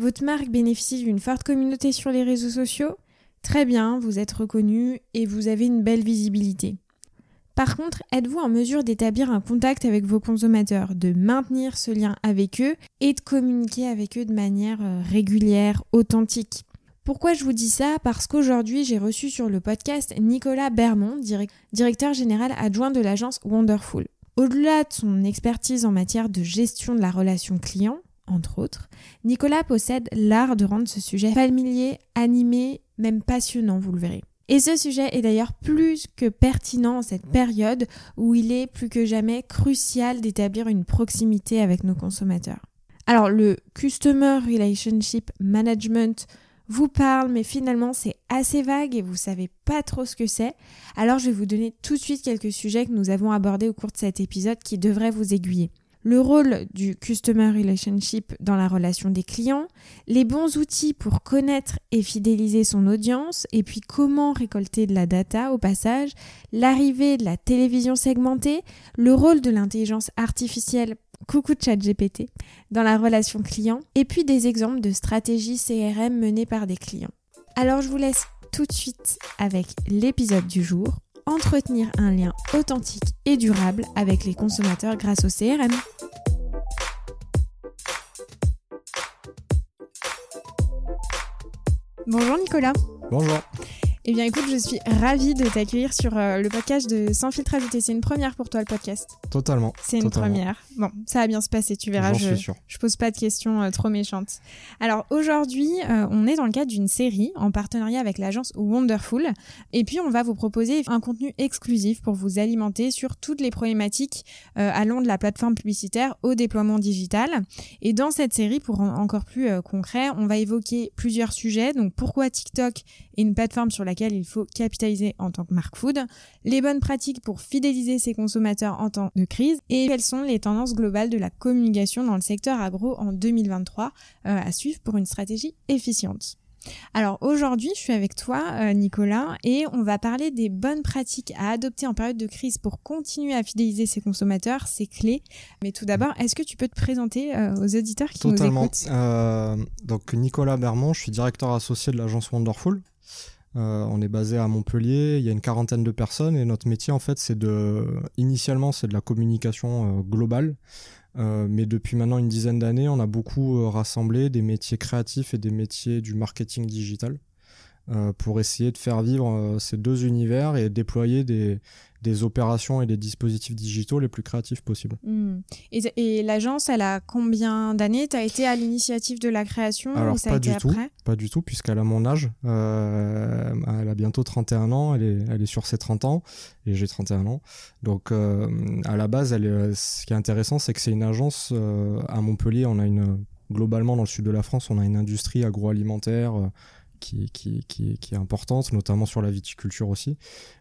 Votre marque bénéficie d'une forte communauté sur les réseaux sociaux Très bien, vous êtes reconnu et vous avez une belle visibilité. Par contre, êtes-vous en mesure d'établir un contact avec vos consommateurs, de maintenir ce lien avec eux et de communiquer avec eux de manière euh, régulière, authentique? Pourquoi je vous dis ça? Parce qu'aujourd'hui, j'ai reçu sur le podcast Nicolas Bermond, directeur général adjoint de l'agence Wonderful. Au-delà de son expertise en matière de gestion de la relation client, entre autres, Nicolas possède l'art de rendre ce sujet familier, animé, même passionnant, vous le verrez. Et ce sujet est d'ailleurs plus que pertinent en cette période où il est plus que jamais crucial d'établir une proximité avec nos consommateurs. Alors le Customer Relationship Management vous parle, mais finalement c'est assez vague et vous savez pas trop ce que c'est. Alors je vais vous donner tout de suite quelques sujets que nous avons abordés au cours de cet épisode qui devraient vous aiguiller le rôle du Customer Relationship dans la relation des clients, les bons outils pour connaître et fidéliser son audience, et puis comment récolter de la data au passage, l'arrivée de la télévision segmentée, le rôle de l'intelligence artificielle coucou chat GPT dans la relation client, et puis des exemples de stratégies CRM menées par des clients. Alors je vous laisse tout de suite avec l'épisode du jour entretenir un lien authentique et durable avec les consommateurs grâce au CRM. Bonjour Nicolas. Bonjour. Eh bien, écoute, je suis ravie de t'accueillir sur euh, le podcast de Sans filtre ajouté. C'est une première pour toi, le podcast. Totalement. C'est une première. Bon, ça va bien se passer, tu verras. Je, je pose pas de questions euh, trop méchantes. Alors, aujourd'hui, euh, on est dans le cadre d'une série en partenariat avec l'agence Wonderful. Et puis, on va vous proposer un contenu exclusif pour vous alimenter sur toutes les problématiques allant de la plateforme publicitaire au déploiement digital. Et dans cette série, pour encore plus concret, on va évoquer plusieurs sujets. Donc, pourquoi TikTok est une plateforme sur laquelle il faut capitaliser en tant que marque food, les bonnes pratiques pour fidéliser ses consommateurs en temps de crise et quelles sont les tendances globales de la communication dans le secteur agro en 2023 euh, à suivre pour une stratégie efficiente. Alors aujourd'hui, je suis avec toi, euh, Nicolas, et on va parler des bonnes pratiques à adopter en période de crise pour continuer à fidéliser ses consommateurs, c'est clé. Mais tout d'abord, est-ce que tu peux te présenter euh, aux auditeurs qui nous écoutent? Euh, Donc Nicolas Bermond, je suis directeur associé de l'agence Wonderful. Euh, on est basé à Montpellier, il y a une quarantaine de personnes et notre métier en fait c'est de initialement c'est de la communication euh, globale. Euh, mais depuis maintenant une dizaine d'années on a beaucoup rassemblé des métiers créatifs et des métiers du marketing digital pour essayer de faire vivre ces deux univers et déployer des, des opérations et des dispositifs digitaux les plus créatifs possibles. Hmm. Et, l'agence, elle a combien d'années? Tu as été à l'initiative de la création Alors, ou ça pas a été du tout, après? Pas du tout, puisqu'elle a mon âge. Euh, elle a bientôt 31 ans, elle est, elle est sur ses 30 ans, et j'ai 31 ans. Donc, euh, à la base, elle ce qui est intéressant, c'est que c'est une agence euh, à Montpellier. On a une, globalement, dans le sud de la France, on a une industrie agroalimentaire qui, qui, qui, qui, est importante, notamment sur la viticulture aussi.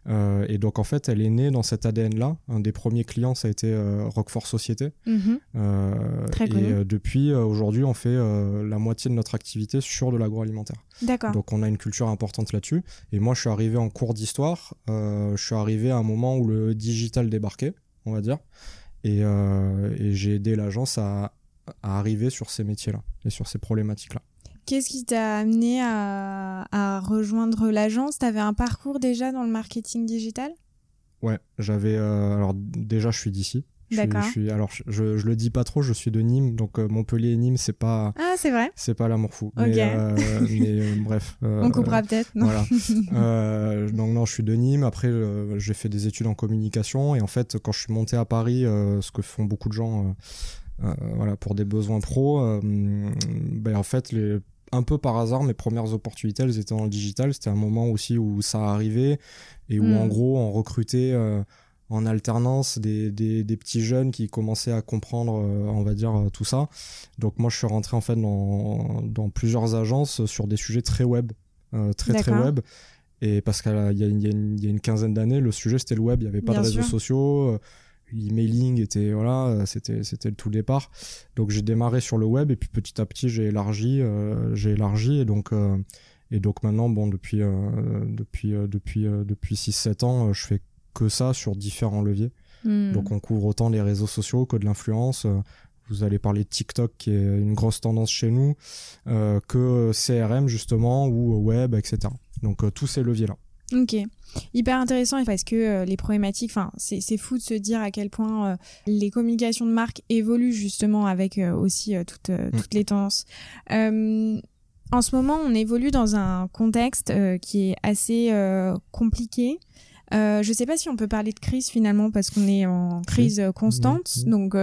Euh, et donc en fait, elle est née dans cet ADN-là. Un des premiers clients, ça a été euh, Roquefort Société. Mhm. Euh, Très et euh, depuis, aujourd'hui, on fait la moitié de notre activité sur de l'agroalimentaire. D'accord. Donc on a une culture importante là-dessus. Et moi, je suis arrivé en cours d'histoire. je suis arrivé à un moment où le digital débarquait, on va dire. Et, et j'ai aidé l'agence à, à arriver sur ces métiers-là et sur ces problématiques-là. Qu'est-ce qui t'a amené à, rejoindre l'agence? T'avais un parcours déjà dans le marketing digital? Ouais, j'avais. Euh, alors déjà, je suis d'ici. D'accord. Je suis, alors, je, je, le dis pas trop, je suis de Nîmes, donc euh, Montpellier et Nîmes, c'est pas. Ah, c'est vrai. C'est pas l'amour fou. Ok. Mais, euh, bref. On coupera peut-être. Voilà. donc non, je suis de Nîmes. Après, j'ai fait des études en communication et en fait, quand je suis monté à Paris, ce que font beaucoup de gens, voilà, pour des besoins pro, ben en fait, les un peu par hasard, mes premières opportunités, elles étaient dans le digital. C'était un moment aussi où ça arrivait et où, en hmm. gros, on recrutait euh, en alternance des, des, petits jeunes qui commençaient à comprendre, euh, on va dire, euh, tout ça. Donc, moi, je suis rentré en fait dans, dans plusieurs agences sur des sujets très web, très, très web. Et parce qu'il y, y, y, a une quinzaine d'années, le sujet, c'était le web. Il n'y avait pas de réseaux sociaux l'emailing était voilà c'était c'était le tout départ donc j'ai démarré sur le web et puis petit à petit j'ai élargi euh, j'ai élargi et donc euh, et donc maintenant bon depuis euh, depuis depuis depuis 6 7 ans je fais que ça sur différents leviers hmm. donc on couvre autant les réseaux sociaux que de l'influence vous allez parler de TikTok qui est une grosse tendance chez nous, que CRM justement ou web, etc. Donc tous ces leviers là. Ok, hyper intéressant parce que euh, les problématiques, enfin c'est fou de se dire à quel point euh, les communications de marque évoluent justement avec euh, aussi toutes, mm. toutes les tendances. en ce moment, on évolue dans un contexte qui est assez compliqué. Euh, je ne sais pas si on peut parler de crise finalement parce qu'on est en crise constante. Donc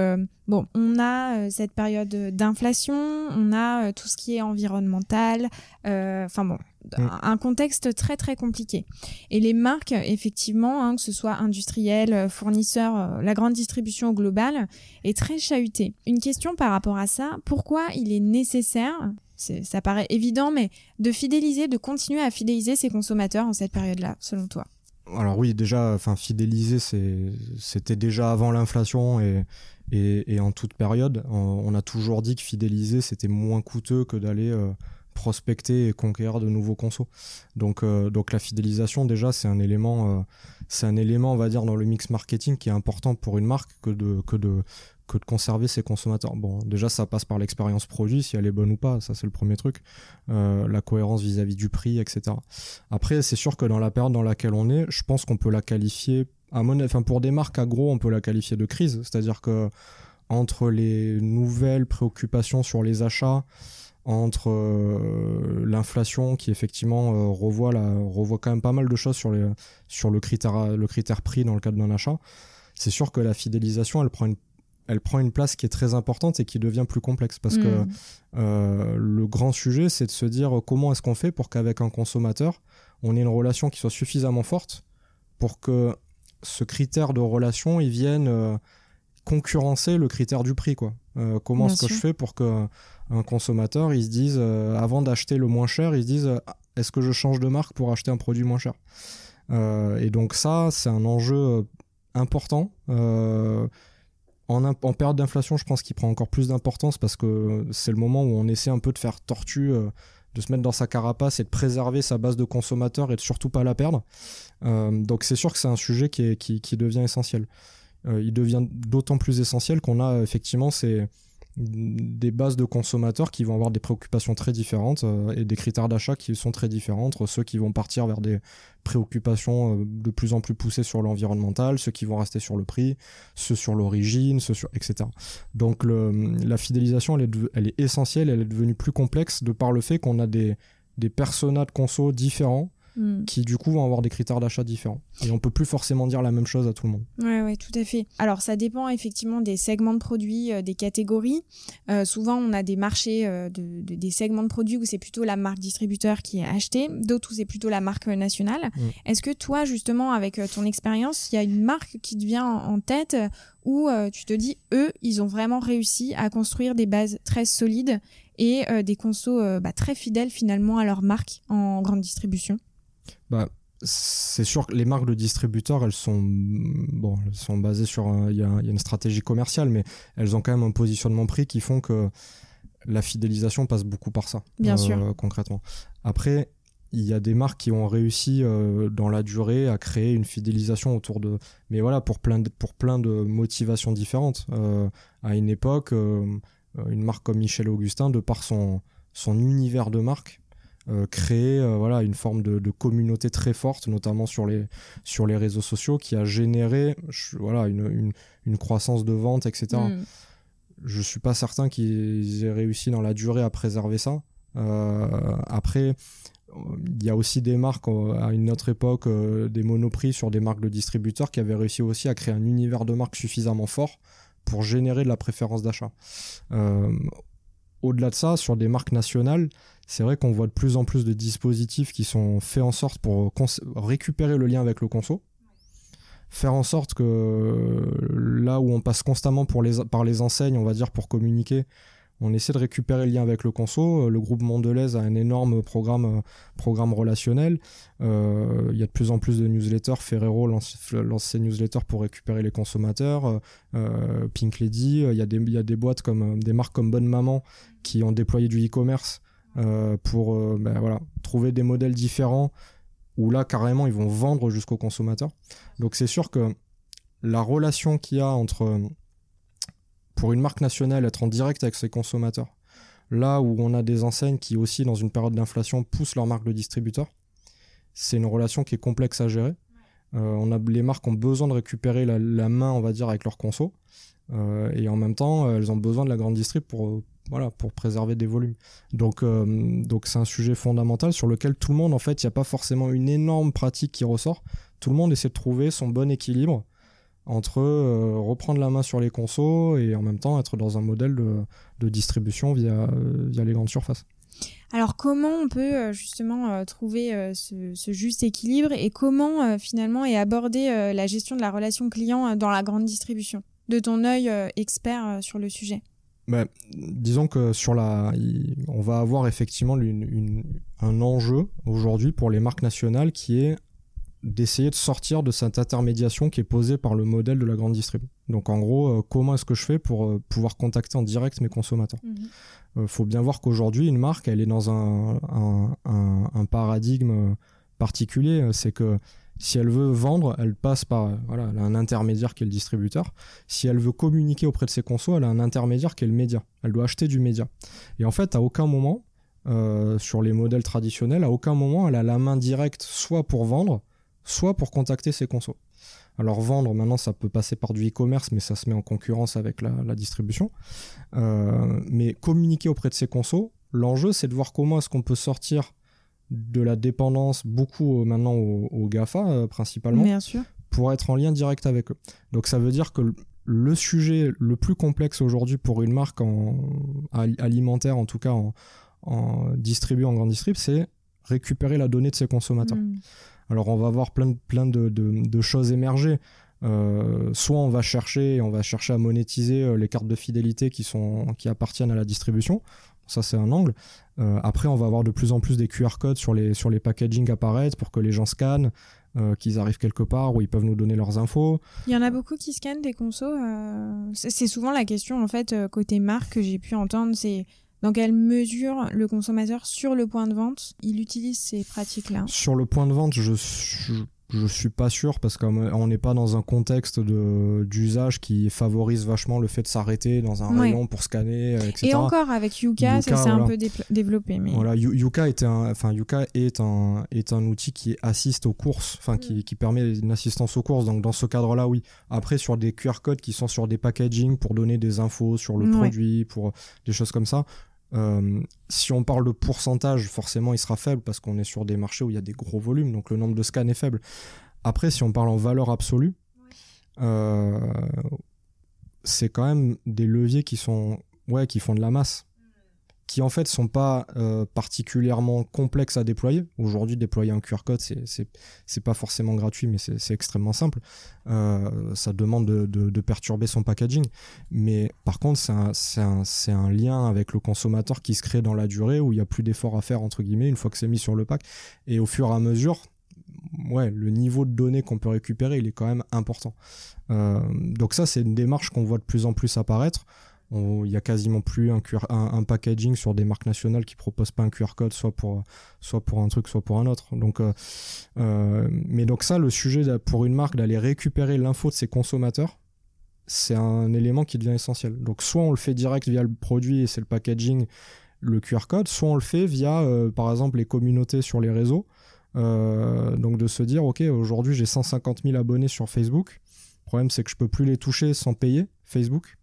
bon, on a cette période d'inflation, on a tout ce qui est environnemental. Enfin bon, Mm. un contexte très très compliqué. Et les marques, effectivement, hein, que ce soit industriels, euh, fournisseurs, euh, la grande distribution globale, est très chahutée. Une question par rapport à ça, pourquoi il est nécessaire, ça paraît évident, mais de fidéliser, de continuer à fidéliser ces consommateurs en cette période-là, selon toi? Alors oui, déjà, enfin fidéliser, c'était déjà avant l'inflation et, en toute période. On, a toujours dit que fidéliser, c'était moins coûteux que d'aller euh, prospecter et conquérir de nouveaux consos. Donc, euh, la fidélisation, déjà, c'est un élément, euh, c'est un élément, on va dire, dans le mix marketing qui est important pour une marque que de, que de, que de conserver ses consommateurs. Bon, déjà, ça passe par l'expérience produit, si elle est bonne ou pas, ça c'est le premier truc. Euh, la cohérence vis-à-vis du prix, etc. Après, c'est sûr que dans la période dans laquelle on est, je pense qu'on peut la qualifier, à mon, enfin, pour des marques agro, on peut la qualifier de crise. C'est-à-dire que entre les nouvelles préoccupations sur les achats, entre euh, l'inflation qui effectivement euh, revoit, la, revoit quand même pas mal de choses sur, les, sur le, critère, le critère prix dans le cadre d'un achat, c'est sûr que la fidélisation, elle prend, une, elle prend une place qui est très importante et qui devient plus complexe. Parce que mm. euh, le grand sujet, c'est de se dire comment est-ce qu'on fait pour qu'avec un consommateur, on ait une relation qui soit suffisamment forte pour que ce critère de relation, il vienne concurrencer le critère du prix. Quoi. comment est-ce que je fais pour que un consommateur, ils se euh, avant d'acheter le moins cher, ils se disent, ah, est-ce que je change de marque pour acheter un produit moins cher? Euh, Et donc ça, c'est un enjeu euh, important. En, période d'inflation, je pense qu'il prend encore plus d'importance parce que c'est le moment où on essaie un peu de faire tortue, de se mettre dans sa carapace et de préserver sa base de consommateurs et de surtout pas la perdre. donc c'est sûr que c'est un sujet qui, qui, qui devient essentiel. il devient d'autant plus essentiel qu'on a effectivement ces, des bases de consommateurs qui vont avoir des préoccupations très différentes euh, et des critères d'achat qui sont très différents entre ceux qui vont partir vers des préoccupations euh, de plus en plus poussées sur l'environnemental, ceux qui vont rester sur le prix, ceux sur l'origine, ceux sur etc. Donc la fidélisation elle est, elle est essentielle, elle est devenue plus complexe de par le fait qu'on a des des de conso différents Hmm. qui du coup vont avoir des critères d'achat différents. Et on peut plus forcément dire la même chose à tout le monde. Ouais, ouais, tout à fait. Alors ça dépend effectivement des segments de produits, euh, des catégories. Euh, souvent on a des marchés euh, de, des segments de produits où c'est plutôt la marque distributeur qui est achetée, d'autres où c'est plutôt la marque nationale. Hmm. Est-ce que toi justement avec ton expérience, il y a une marque qui te vient en, tête où tu te dis eux, ils ont vraiment réussi à construire des bases très solides et des consos bah, très fidèles finalement à leur marque en grande distribution? Bah, c'est sûr que les marques de distributeurs, elles sont, bon, elles sont basées sur. Il y, a une stratégie commerciale, mais elles ont quand même un positionnement prix qui font que la fidélisation passe beaucoup par ça. Bien euh, sûr. Concrètement. Après, il y a des marques qui ont réussi euh, dans la durée à créer une fidélisation autour de. Mais voilà, pour plein de, pour plein de motivations différentes. Euh, à une époque, une marque comme Michel Augustin, de par son, son univers de marque, euh, créer euh, voilà une forme de, communauté très forte notamment sur les sur les réseaux sociaux qui a généré voilà une, une, croissance de vente etc mm. je suis pas certain qu'ils aient réussi dans la durée à préserver ça. Euh, après il y a aussi des marques à une autre époque des monoprix sur des marques de distributeurs qui avaient réussi aussi à créer un univers de marque suffisamment fort pour générer de la préférence d'achat. Au-delà de ça, sur des marques nationales, c'est vrai qu'on voit de plus en plus de dispositifs qui sont faits en sorte pour récupérer le lien avec le conso, faire en sorte que là où on passe constamment par les enseignes, on va dire pour communiquer, on essaie de récupérer le lien avec le conso. Le groupe Mondelez a un énorme programme, programme relationnel. Euh, il y a de plus en plus de newsletters. Ferrero lance, ses newsletters pour récupérer les consommateurs. Euh, Pink Lady, il y, a des, il y a des boîtes comme des marques comme Bonne Maman qui ont déployé du e-commerce euh, pour euh, ben voilà, trouver des modèles différents où là carrément ils vont vendre jusqu'au consommateur. Donc c'est sûr que la relation qu'il y a entre pour une marque nationale, être en direct avec ses consommateurs, là où on a des enseignes qui aussi, dans une période d'inflation, poussent leur marque de distributeur, c'est une relation qui est complexe à gérer. Euh, on a, les marques ont besoin de récupérer la, main, on va dire, avec leurs conso. Euh, et en même temps, elles ont besoin de la grande distrib pour, voilà, pour préserver des volumes. Donc, donc c'est un sujet fondamental sur lequel tout le monde, en fait, il n'y a pas forcément une énorme pratique qui ressort. Tout le monde essaie de trouver son bon équilibre entre euh, reprendre la main sur les consos et en même temps être dans un modèle de, distribution via, euh, via les grandes surfaces. Alors comment on peut euh, justement trouver ce, juste équilibre et comment finalement est abordée la gestion de la relation client dans la grande distribution? De ton œil expert sur le sujet ben, disons que sur la, on va avoir effectivement un enjeu aujourd'hui pour les marques nationales qui est d'essayer de sortir de cette intermédiation qui est posée par le modèle de la grande distrib. Donc en gros, euh, comment est-ce que je fais pour euh, pouvoir contacter en direct mes consommateurs? Il mhm. euh, faut bien voir qu'aujourd'hui, une marque, elle est dans un, un, paradigme particulier. C'est que si elle veut vendre, elle passe par voilà, un intermédiaire qui est le distributeur. Si elle veut communiquer auprès de ses consos, elle a un intermédiaire qui est le média. Elle doit acheter du média. Et en fait, à aucun moment, sur les modèles traditionnels, à aucun moment, elle a la main directe soit pour vendre, soit pour contacter ses consos. Alors vendre, maintenant, ça peut passer par du e-commerce, mais ça se met en concurrence avec la, distribution. Euh, mais communiquer auprès de ses consos, l'enjeu, c'est de voir comment est-ce qu'on peut sortir de la dépendance beaucoup euh, maintenant aux, GAFA euh, principalement, pour être en lien direct avec eux. Donc ça veut dire que le sujet le plus complexe aujourd'hui pour une marque en, alimentaire, en tout cas en, en en grande distrib, c'est récupérer la donnée de ses consommateurs. Hmm. Alors on va avoir plein de, plein de, choses émerger. Euh, soit on va chercher, on va chercher à monétiser les cartes de fidélité qui sont qui appartiennent à la distribution. Ça c'est un angle. Euh, après on va avoir de plus en plus des QR codes sur les sur les packaging apparaître pour que les gens scannent, qu'ils arrivent quelque part où ils peuvent nous donner leurs infos. Il y en a beaucoup qui scannent des consos. C'est souvent la question en fait côté marque que j'ai pu entendre. C'est dans quelle mesure le consommateur sur le point de vente, il utilise ces pratiques-là? Sur le point de vente, je, je, suis pas sûr parce qu'on n'est pas dans un contexte d'usage qui favorise vachement le fait de s'arrêter dans un rayon pour scanner, etc. Et encore avec Yuka, ça s'est un peu développé. Mais... Voilà, Yuka, est un, enfin, Yuka est un, est un outil qui assiste aux courses, enfin qui, mm. qui, permet une assistance aux courses. Donc dans ce cadre-là, oui. Après sur des QR codes qui sont sur des packaging pour donner des infos sur le produit, pour des choses comme ça. Euh, si on parle de pourcentage, forcément, il sera faible parce qu'on est sur des marchés où il y a des gros volumes, donc le nombre de scans est faible. Après, si on parle en valeur absolue, euh, c'est quand même des leviers qui sont, ouais, qui font de la masse qui en fait sont pas euh, particulièrement complexes à déployer. Aujourd'hui, déployer un QR code, c'est pas forcément gratuit, mais c'est extrêmement simple. Euh, ça demande de, de, perturber son packaging, mais par contre, c'est un, un, un, lien avec le consommateur qui se crée dans la durée où il y a plus d'efforts à faire entre guillemets une fois que c'est mis sur le pack, et au fur et à mesure. Ouais, le niveau de données qu'on peut récupérer, il est quand même important. Euh, donc ça, c'est une démarche qu'on voit de plus en plus apparaître. Il y a quasiment plus un, packaging sur des marques nationales qui proposent pas un QR code, soit pour, soit pour un truc, soit pour un autre. Donc, euh, euh, mais donc ça, le sujet pour une marque d'aller récupérer l'info de ses consommateurs, c'est un élément qui devient essentiel. Donc soit on le fait direct via le produit et c'est le packaging, le QR code, soit on le fait via, euh, par exemple, les communautés sur les réseaux. donc de se dire, ok, aujourd'hui j'ai 150 000 abonnés sur Facebook. Le problème c'est que je peux plus les toucher sans payer Facebook.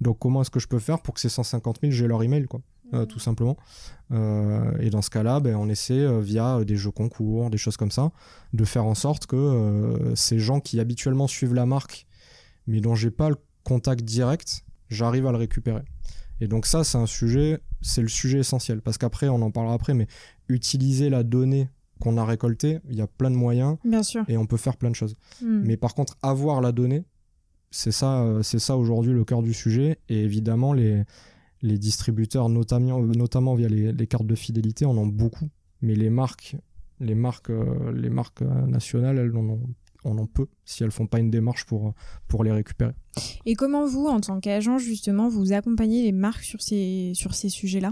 Donc comment est-ce que je peux faire pour que ces 150 000, j'ai leur email, quoi, euh, tout simplement. Euh, et dans ce cas-là, ben, on essaie euh, via des jeux concours, des choses comme ça, de faire en sorte que ces gens qui habituellement suivent la marque, mais dont j'ai pas le contact direct, j'arrive à le récupérer. Et donc ça, c'est un sujet, c'est le sujet essentiel, parce qu'après, on en parlera après, mais utiliser la donnée qu'on a récoltée, il y a plein de moyens, Bien sûr. et on peut faire plein de choses. Hmm. Mais par contre, avoir la donnée, c'est ça, euh, c'est ça aujourd'hui le cœur du sujet. Et évidemment, les, les distributeurs, notamment, notamment via les, cartes de fidélité, en ont beaucoup. Mais les marques, les marques, euh, les marques euh, nationales, elles en ont, en ont peu si elles font pas une démarche pour, pour les récupérer. Et comment vous, en tant qu'agent, justement, vous accompagnez les marques sur ces, sur ces sujets-là?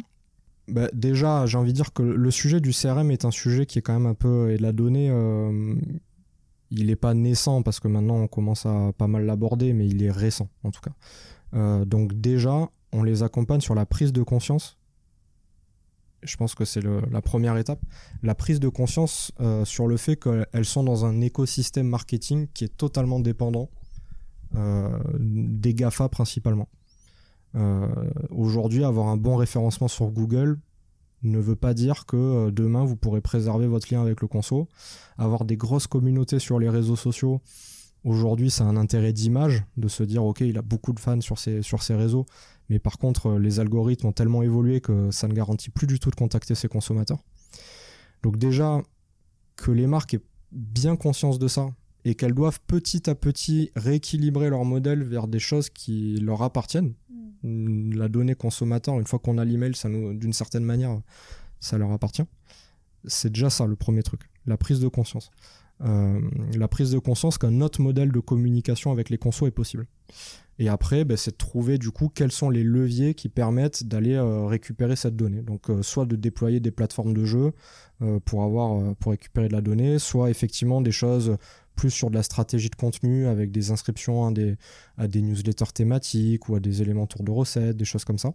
Bah, déjà, j'ai envie de dire que le sujet du CRM est un sujet qui est quand même un peu et de la donnée il n'est pas naissant parce que maintenant on commence à pas mal l'aborder, mais il est récent en tout cas. donc déjà, on les accompagne sur la prise de conscience. Je pense que c'est la première étape. La prise de conscience sur le fait qu'elles sont dans un écosystème marketing qui est totalement dépendant des GAFA principalement. Aujourd'hui, avoir un bon référencement sur Google, ne veut pas dire que euh, demain vous pourrez préserver votre lien avec le conso. Avoir des grosses communautés sur les réseaux sociaux, aujourd'hui c'est un intérêt d'image, de se dire ok il a beaucoup de fans sur ses, sur ses réseaux, mais par contre euh, les algorithmes ont tellement évolué que ça ne garantit plus du tout de contacter ses consommateurs. Donc déjà que les marques aient bien conscience de ça et qu'elles doivent petit à petit rééquilibrer leur modèle vers des choses qui leur appartiennent, la donnée consommateur, une fois qu'on a l'email, ça d'une certaine manière, ça leur appartient. C'est déjà ça le premier truc, la prise de conscience. Euh, la prise de conscience qu'un autre modèle de communication avec les consos est possible. Et après, ben, c'est de trouver du coup quels sont les leviers qui permettent d'aller euh, récupérer cette donnée. Donc, euh, soit de déployer des plateformes de jeu pour pour récupérer de la donnée, soit effectivement des choses plus sur de la stratégie de contenu avec des inscriptions à des, à des newsletters thématiques ou à des éléments tour de recettes, des choses comme ça.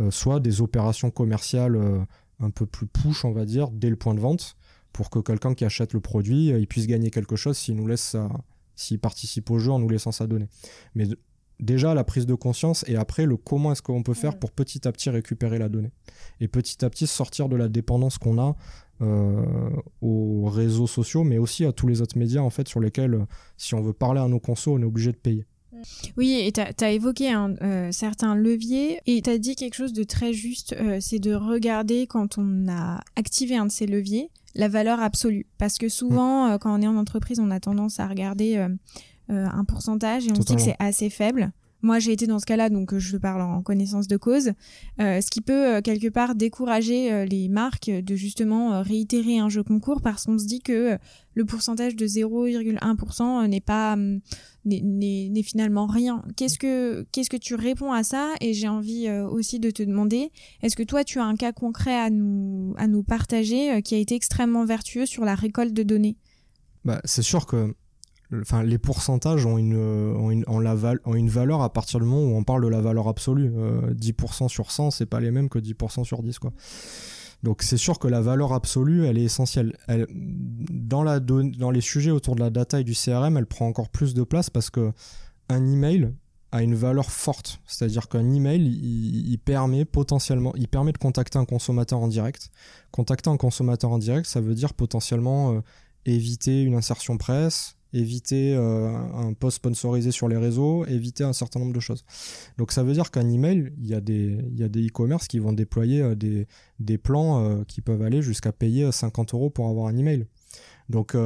Euh, soit des opérations commerciales euh, un peu plus push, on va dire, dès le point de vente, pour que quelqu'un qui achète le produit, euh, il puisse gagner quelque chose s'il nous laisse s'il participe au jeu en nous laissant sa donnée. Mais déjà la prise de conscience et après le comment est-ce qu'on peut faire pour petit à petit récupérer la donnée et petit à petit sortir de la dépendance qu'on a aux réseaux sociaux, mais aussi à tous les autres médias en fait sur lesquels, si on veut parler à nos consos, on est obligé de payer. Oui, et tu as, évoqué un, euh, certains leviers et tu as dit quelque chose de très juste, euh, c'est de regarder quand on a activé un de ces leviers, la valeur absolue. Parce que souvent, mm. quand on est en entreprise, on a tendance à regarder un pourcentage et on se dit que c'est assez faible. Moi, j'ai été dans ce cas-là, donc euh, je parle en connaissance de cause, euh, ce qui peut euh, quelque part décourager les marques de justement réitérer un jeu concours parce qu'on se dit que le pourcentage de 0,1% n'est pas hum, n'est finalement rien. Qu'est-ce que qu'est-ce que tu réponds à ça? Et j'ai envie aussi de te demander, est-ce que toi tu as un cas concret à nous à nous partager qui a été extrêmement vertueux sur la récolte de données? Bah, c'est sûr que enfin les pourcentages ont une, ont une, ont une valeur à partir du moment où on parle de la valeur absolue. 10% euh, sur 100, c'est pas les mêmes que 10% sur 10 quoi. Donc c'est sûr que la valeur absolue, elle est essentielle. Elle, dans, la dans les sujets autour de la data et du CRM, elle prend encore plus de place parce que un email a une valeur forte. C'est-à-dire qu'un email, il, il, permet potentiellement, il permet de contacter un consommateur en direct. Contacter un consommateur en direct, ça veut dire potentiellement euh, éviter une insertion presse, éviter euh, un post sponsorisé sur les réseaux, éviter un certain nombre de choses. Donc ça veut dire qu'un email, il y a des il y a des e-commerce qui vont déployer euh, des, des plans euh, qui peuvent aller jusqu'à payer 50 euros pour avoir un email. Donc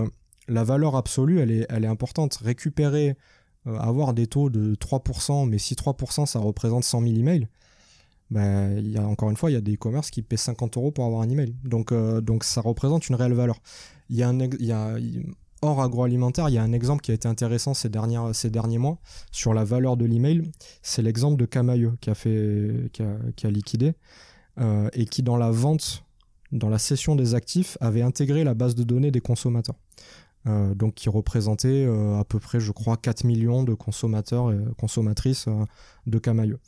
la valeur absolue, elle est, elle est importante. Récupérer, avoir des taux de 3%, mais si 3% ça représente 100 000 emails, ben, encore une fois, il y a des e-commerce qui paient 50 euros pour avoir un email. Donc, donc ça représente une réelle valeur. Il y a, un, y a hors agroalimentaire, il y a un exemple qui a été intéressant ces, derniers mois sur la valeur de l'email. C'est l'exemple de Camailleux qui a, liquidé euh, et qui, dans la vente, dans la cession des actifs, avait intégré la base de données des consommateurs. Euh, donc qui représentait euh, à peu près, je crois, 4 millions de consommateurs et consommatrices de Camailleux.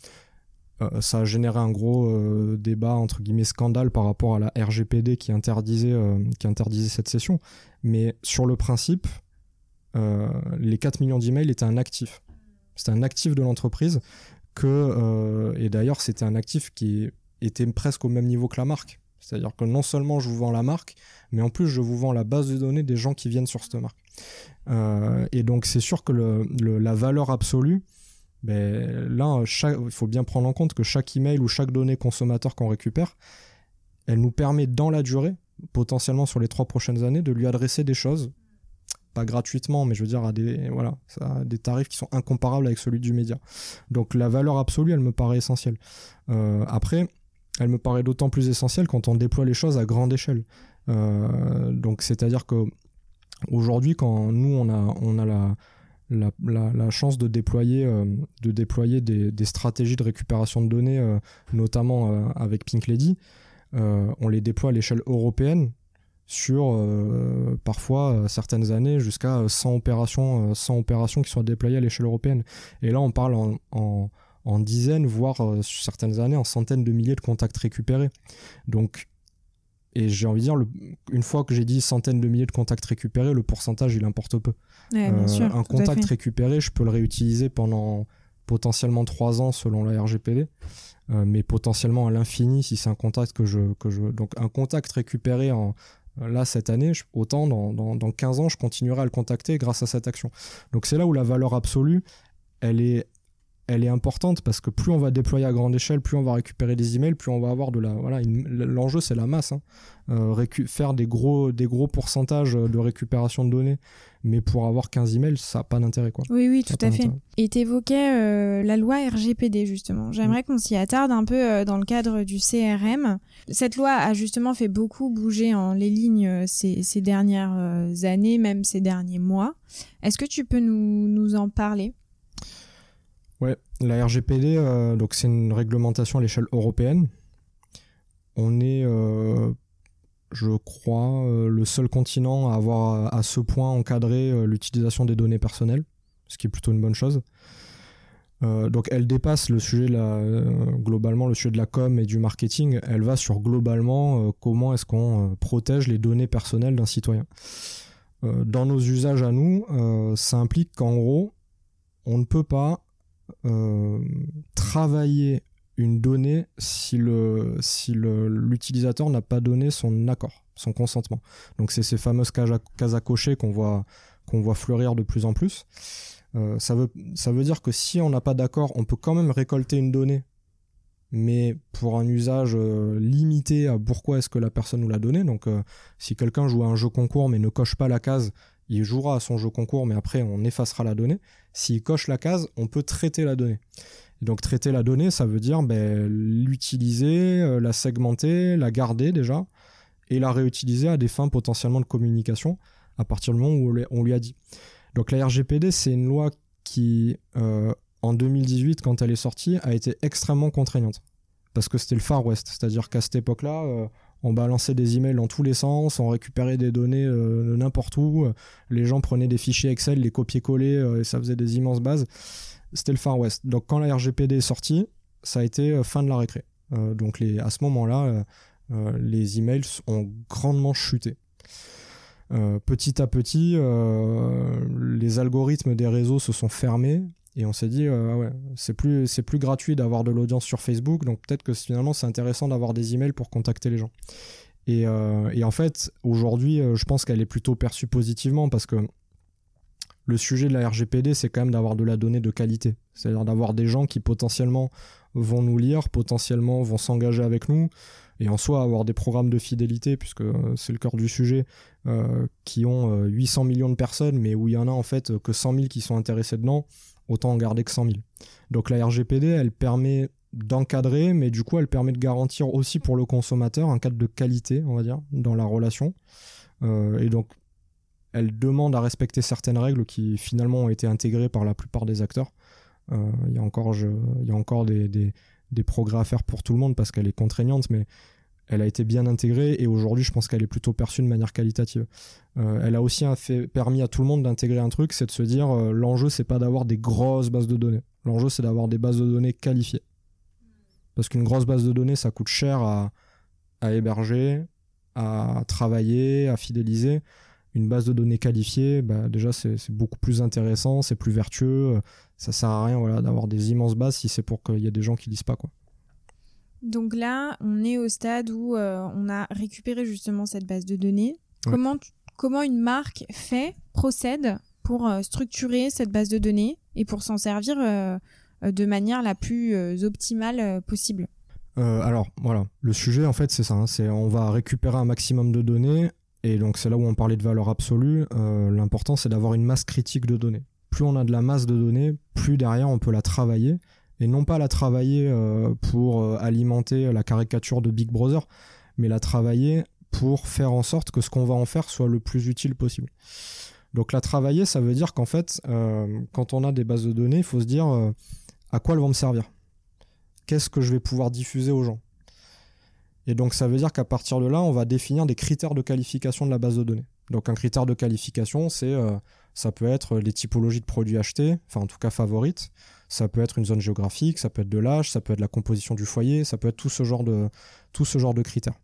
Euh, ça a généré un gros euh, débat entre guillemets scandale par rapport à la RGPD qui interdisait euh, qui interdisait cette session. Mais sur le principe les 4 millions d'emails étaient un actif. C'était un actif de l'entreprise que et d'ailleurs c'était un actif qui était presque au même niveau que la marque. C'est-à-dire que non seulement je vous vends la marque mais en plus je vous vends la base de données des gens qui viennent sur cette marque. Et donc c'est sûr que la valeur absolue ben, là, il faut bien prendre en compte que chaque email ou chaque donnée consommateur qu'on récupère, elle nous permet dans la durée, potentiellement sur les trois prochaines années, de lui adresser des choses, pas gratuitement, mais je veux dire à des, voilà, des tarifs qui sont incomparables avec celui du média. Donc la valeur absolue, elle me paraît essentielle. Euh, après, elle me paraît d'autant plus essentielle quand on déploie les choses à grande échelle. Euh, donc c'est-à-dire que aujourd'hui, quand nous on a, on a la la, chance de déployer, euh, de déployer des, stratégies de récupération de données, euh, notamment euh, avec Pink Lady. on les déploie à l'échelle européenne sur parfois certaines années jusqu'à 100 opérations, 100 opérations qui sont déployées à l'échelle européenne. Et là, on parle en, en dizaines, voire sur certaines années en centaines de milliers de contacts récupérés. Donc, et j'ai envie de dire, une fois que j'ai dit centaines de milliers de contacts récupérés, le pourcentage il importe peu. Un contact récupéré, je peux le réutiliser pendant potentiellement trois ans selon la RGPD. mais potentiellement à l'infini si c'est un contact que je, que je. Donc un contact récupéré en, là cette année, autant dans, dans, 15 ans, je continuerai à le contacter grâce à cette action. Donc c'est là où la valeur absolue, elle est, elle est importante parce que plus on va déployer à grande échelle, plus on va récupérer des emails, plus on va avoir de la. Voilà, l'enjeu c'est la masse. Hein. Euh, faire des gros, des gros pourcentages de récupération de données, mais pour avoir 15 emails, ça n'a pas d'intérêt. Quoi. Oui, oui, tout à fait. Et tu évoquais euh, la loi RGPD, justement. J'aimerais mm. qu'on s'y attarde un peu euh, dans le cadre du CRM. Cette loi a justement fait beaucoup bouger en les lignes ces, ces dernières années, même ces derniers mois. Est-ce que tu peux nous, nous en parler? Ouais, la RGPD, donc c'est une réglementation à l'échelle européenne. On est je crois, euh, le seul continent à avoir à ce point encadré euh, l'utilisation des données personnelles, ce qui est plutôt une bonne chose. Euh, donc elle dépasse le sujet globalement le sujet de la com et du marketing. Elle va sur globalement comment est-ce qu'on protège les données personnelles d'un citoyen. dans nos usages à nous, ça implique qu'en gros, on ne peut pas travailler une donnée si le si l'utilisateur n'a pas donné son accord, son consentement. Donc c'est ces fameuses cases à, cocher qu'on voit fleurir de plus en plus. Euh, ça veut dire que si on n'a pas d'accord, on peut quand même récolter une donnée, mais pour un usage euh, limité à pourquoi est-ce que la personne nous l'a donné. Donc euh, si quelqu'un joue à un jeu concours mais ne coche pas la case, il jouera à son jeu concours, mais après on effacera la donnée. S'il coche la case, on peut traiter la donnée donc traiter la donnée, ça veut dire ben, l'utiliser, euh, la segmenter, la garder déjà, et la réutiliser à des fins potentiellement de communication à partir du moment où on lui a dit. Donc la RGPD, c'est une loi qui, euh, en 2018, quand elle est sortie, a été extrêmement contraignante. Parce que c'était le Far West, c'est-à-dire qu'à cette époque-là, euh, on balançait des emails dans tous les sens, on récupérait des données de n'importe où, les gens prenaient des fichiers Excel, les copier-coller, et ça faisait des immenses bases c'était le Far West. Donc quand la RGPD est sortie, ça a été euh, fin de la récré. Euh, donc à ce moment-là, euh, les emails ont grandement chuté. petit à petit, les algorithmes des réseaux se sont fermés et on s'est dit ah ouais, c'est plus c'est plus gratuit d'avoir de l'audience sur Facebook, donc peut-être que finalement c'est intéressant d'avoir des emails pour contacter les gens. Et, et en fait, aujourd'hui, je pense qu'elle est plutôt perçue positivement parce que le sujet de la RGPD, c'est quand même d'avoir de la donnée de qualité. C'est-à-dire d'avoir des gens qui potentiellement vont nous lire, potentiellement vont s'engager avec nous, et en soi avoir des programmes de fidélité, puisque euh, c'est le cœur du sujet, euh, qui ont 800 euh, millions de personnes, mais où il y en a en fait que 100 000 qui sont intéressés dedans, autant en garder que 100 000. Donc la RGPD, elle permet d'encadrer, mais du coup, elle permet de garantir aussi pour le consommateur un cadre de qualité, on va dire, dans la relation. et donc, elle demande à respecter certaines règles qui finalement ont été intégrées par la plupart des acteurs. Euh, il y a encore, y a encore des, progrès à faire pour tout le monde parce qu'elle est contraignante, mais elle a été bien intégrée et aujourd'hui je pense qu'elle est plutôt perçue de manière qualitative. Euh, elle a aussi fait, permis à tout le monde d'intégrer un truc, c'est de se dire euh, l'enjeu c'est pas d'avoir des grosses bases de données, l'enjeu c'est d'avoir des bases de données qualifiées. Parce qu'une grosse base de données ça coûte cher à héberger, à travailler, à fidéliser une base de données qualifiée, bah, déjà c'est beaucoup plus intéressant, c'est plus vertueux. Ça sert à rien voilà, d'avoir des immenses bases si c'est pour qu'il y ait des gens qui lisent pas. Quoi. Donc là, on est au stade où euh, on a récupéré justement cette base de données. Comment, comment une marque fait, procède pour euh, structurer cette base de données et pour s'en servir euh, de manière la plus optimale possible? Alors voilà, le sujet en fait c'est ça, hein, c'est on va récupérer un maximum de données et donc c'est là où on parlait de valeur absolue. L'important c'est d'avoir une masse critique de données. Plus on a de la masse de données, plus derrière on peut la travailler. Et non pas la travailler euh, pour euh, alimenter la caricature de Big Brother, mais la travailler pour faire en sorte que ce qu'on va en faire soit le plus utile possible. Donc la travailler, ça veut dire qu'en fait, quand on a des bases de données, il faut se dire à quoi elles vont me servir? Qu'est-ce que je vais pouvoir diffuser aux gens? Et donc ça veut dire qu'à partir de là, on va définir des critères de qualification de la base de données. Donc un critère de qualification, c'est euh, Ça peut être les typologies de produits achetés, enfin en tout cas favorites. Ça peut être une zone géographique, ça peut être de l'âge, ça peut être la composition du foyer, ça peut être tout ce genre de, tout ce genre de critères.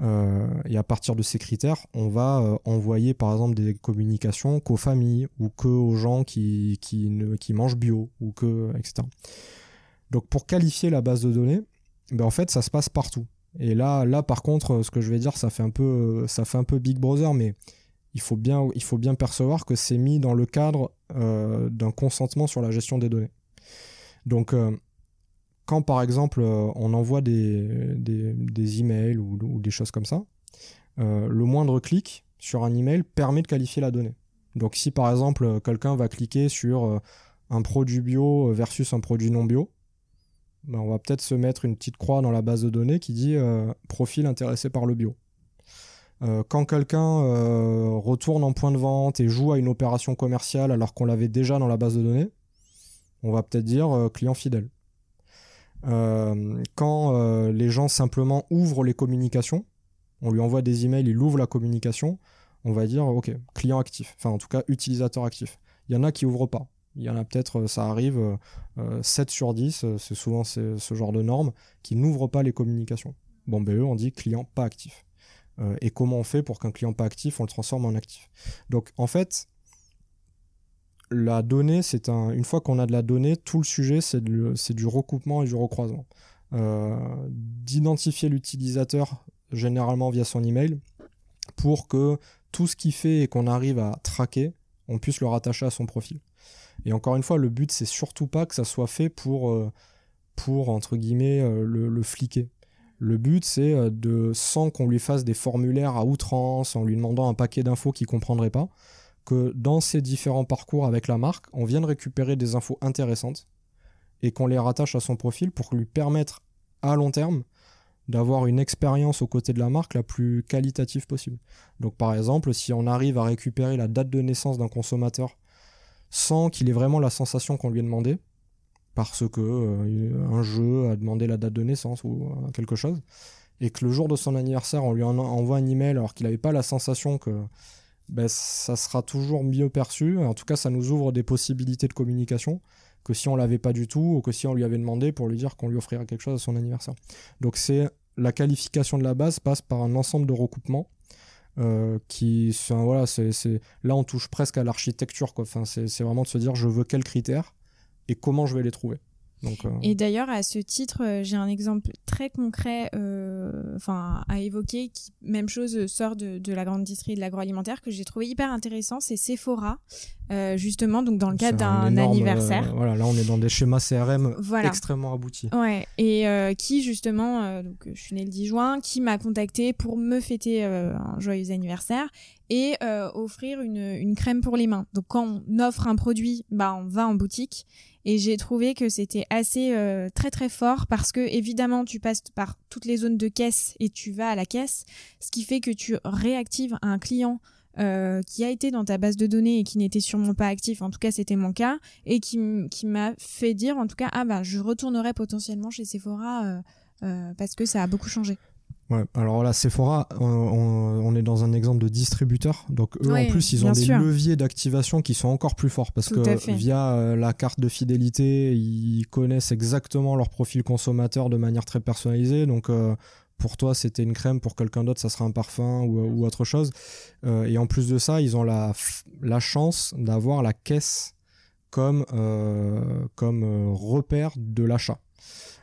Euh, et à partir de ces critères, on va euh, envoyer par exemple des communications qu'aux familles ou qu'aux gens qui, qui, ne, qui mangent bio ou que etc. Donc pour qualifier la base de données, ben en fait ça se passe partout. Et là, là par contre, ce que je vais dire, ça fait un peu, ça fait un peu Big Brother, mais il faut bien, il faut bien percevoir que c'est mis dans le cadre euh, d'un consentement sur la gestion des données. Donc, euh, quand par exemple euh, on envoie des, emails ou, des choses comme ça, le moindre clic sur un email permet de qualifier la donnée. Donc, si par exemple quelqu'un va cliquer sur un produit bio versus un produit non bio, ben, on va peut-être se mettre une petite croix dans la base de données qui dit profil intéressé par le bio. Euh, quand quelqu'un euh, retourne en point de vente et joue à une opération commerciale alors qu'on l'avait déjà dans la base de données, on va peut-être dire euh, client fidèle. quand les gens simplement ouvrent les communications, on lui envoie des emails, il ouvre la communication, on va dire ok, client actif, enfin en tout cas utilisateur actif. Il y en a qui ouvrent pas. Il y en a peut-être, ça arrive, 7 sur 10, c'est souvent ce genre de normes, qui n'ouvrent pas les communications. Bon, ben eux, on dit client pas actif. Euh, et comment on fait pour qu'un client pas actif, on le transforme en actif? Donc en fait, la donnée, c'est un, une fois qu'on a de la donnée, tout le sujet, c'est, du recoupement et du recroisement. Euh, d'identifier l'utilisateur généralement via son email pour que tout ce qu'il fait et qu'on arrive à traquer, on puisse le rattacher à son profil. Et encore une fois, le but, c'est surtout pas que ça soit fait pour, euh, entre guillemets, le, le fliquer. Le but, c'est euh, de, sans qu'on lui fasse des formulaires à outrance, en lui demandant un paquet d'infos qu'il comprendrait pas, que dans ces différents parcours avec la marque, on vienne récupérer des infos intéressantes et qu'on les rattache à son profil pour lui permettre à long terme d'avoir une expérience aux côtés de la marque la plus qualitative possible. Donc par exemple, si on arrive à récupérer la date de naissance d'un consommateur sans qu'il ait vraiment la sensation qu'on lui ait demandé, parce que euh, un jeu a demandé la date de naissance ou euh, quelque chose, et que le jour de son anniversaire, on lui envoie un email alors qu'il n'avait pas la sensation que ben, ça sera toujours mieux perçu. En tout cas, ça nous ouvre des possibilités de communication que si on l'avait pas du tout ou que si on lui avait demandé pour lui dire qu'on lui offrirait quelque chose à son anniversaire. Donc c'est la qualification de la base passe par un ensemble de recoupements euh, qui voilà c'est là on touche presque à l'architecture quoi c'est vraiment de se dire je veux quels critères et comment je vais les trouver. Donc, euh, Et d'ailleurs, à ce titre, euh, j'ai un exemple très concret euh, enfin, à évoquer, qui, même chose, sort de, de la grande distrie de l'agroalimentaire, que j'ai trouvé hyper intéressant, c'est Sephora, justement, donc dans le cadre d'un anniversaire. voilà, là, on est dans des schémas CRM extrêmement aboutis. Ouais, et qui, justement, donc, je suis née le 10 juin, qui m'a contacté pour me fêter un joyeux anniversaire et offrir une, une crème pour les mains. Donc, quand on offre un produit, bah, on va en boutique et j'ai trouvé que c'était assez euh, très très fort parce que évidemment tu passes par toutes les zones de caisse et tu vas à la caisse, ce qui fait que tu réactives un client euh, qui a été dans ta base de données et qui n'était sûrement pas actif, en tout cas c'était mon cas, et qui, qui m'a fait dire en tout cas ah bah je retournerai potentiellement chez Sephora euh, parce que ça a beaucoup changé. Ouais, alors là, Sephora, on, est dans un exemple de distributeur. Donc eux, en plus, ils ont des leviers d'activation qui sont encore plus forts parce que via euh, la carte de fidélité, ils connaissent exactement leur profil consommateur de manière très personnalisée. Donc euh, pour toi, c'était une crème, pour quelqu'un d'autre, ça sera un parfum ou, autre chose. Euh, et en plus de ça, ils ont la, la chance d'avoir la caisse comme, comme repère de l'achat.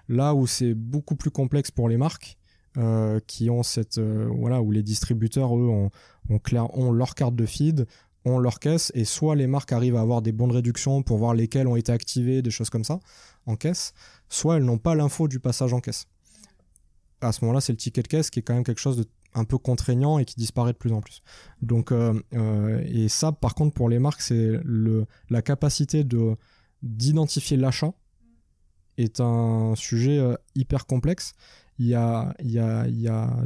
Là où c'est beaucoup plus complexe pour les marques, euh, qui ont cette euh, voilà où les distributeurs eux ont, ont, ont leur carte de feed ont leur caisse et soit les marques arrivent à avoir des bonnes réductions pour voir lesquelles ont été activées des choses comme ça en caisse soit elles n'ont pas l'info du passage en caisse. À ce moment-là c'est le ticket de caisse qui est quand même quelque chose de un peu contraignant et qui disparaît de plus en plus. Donc euh, et ça par contre pour les marques c'est le la capacité de d'identifier l'achat est un sujet hyper complexe il y a,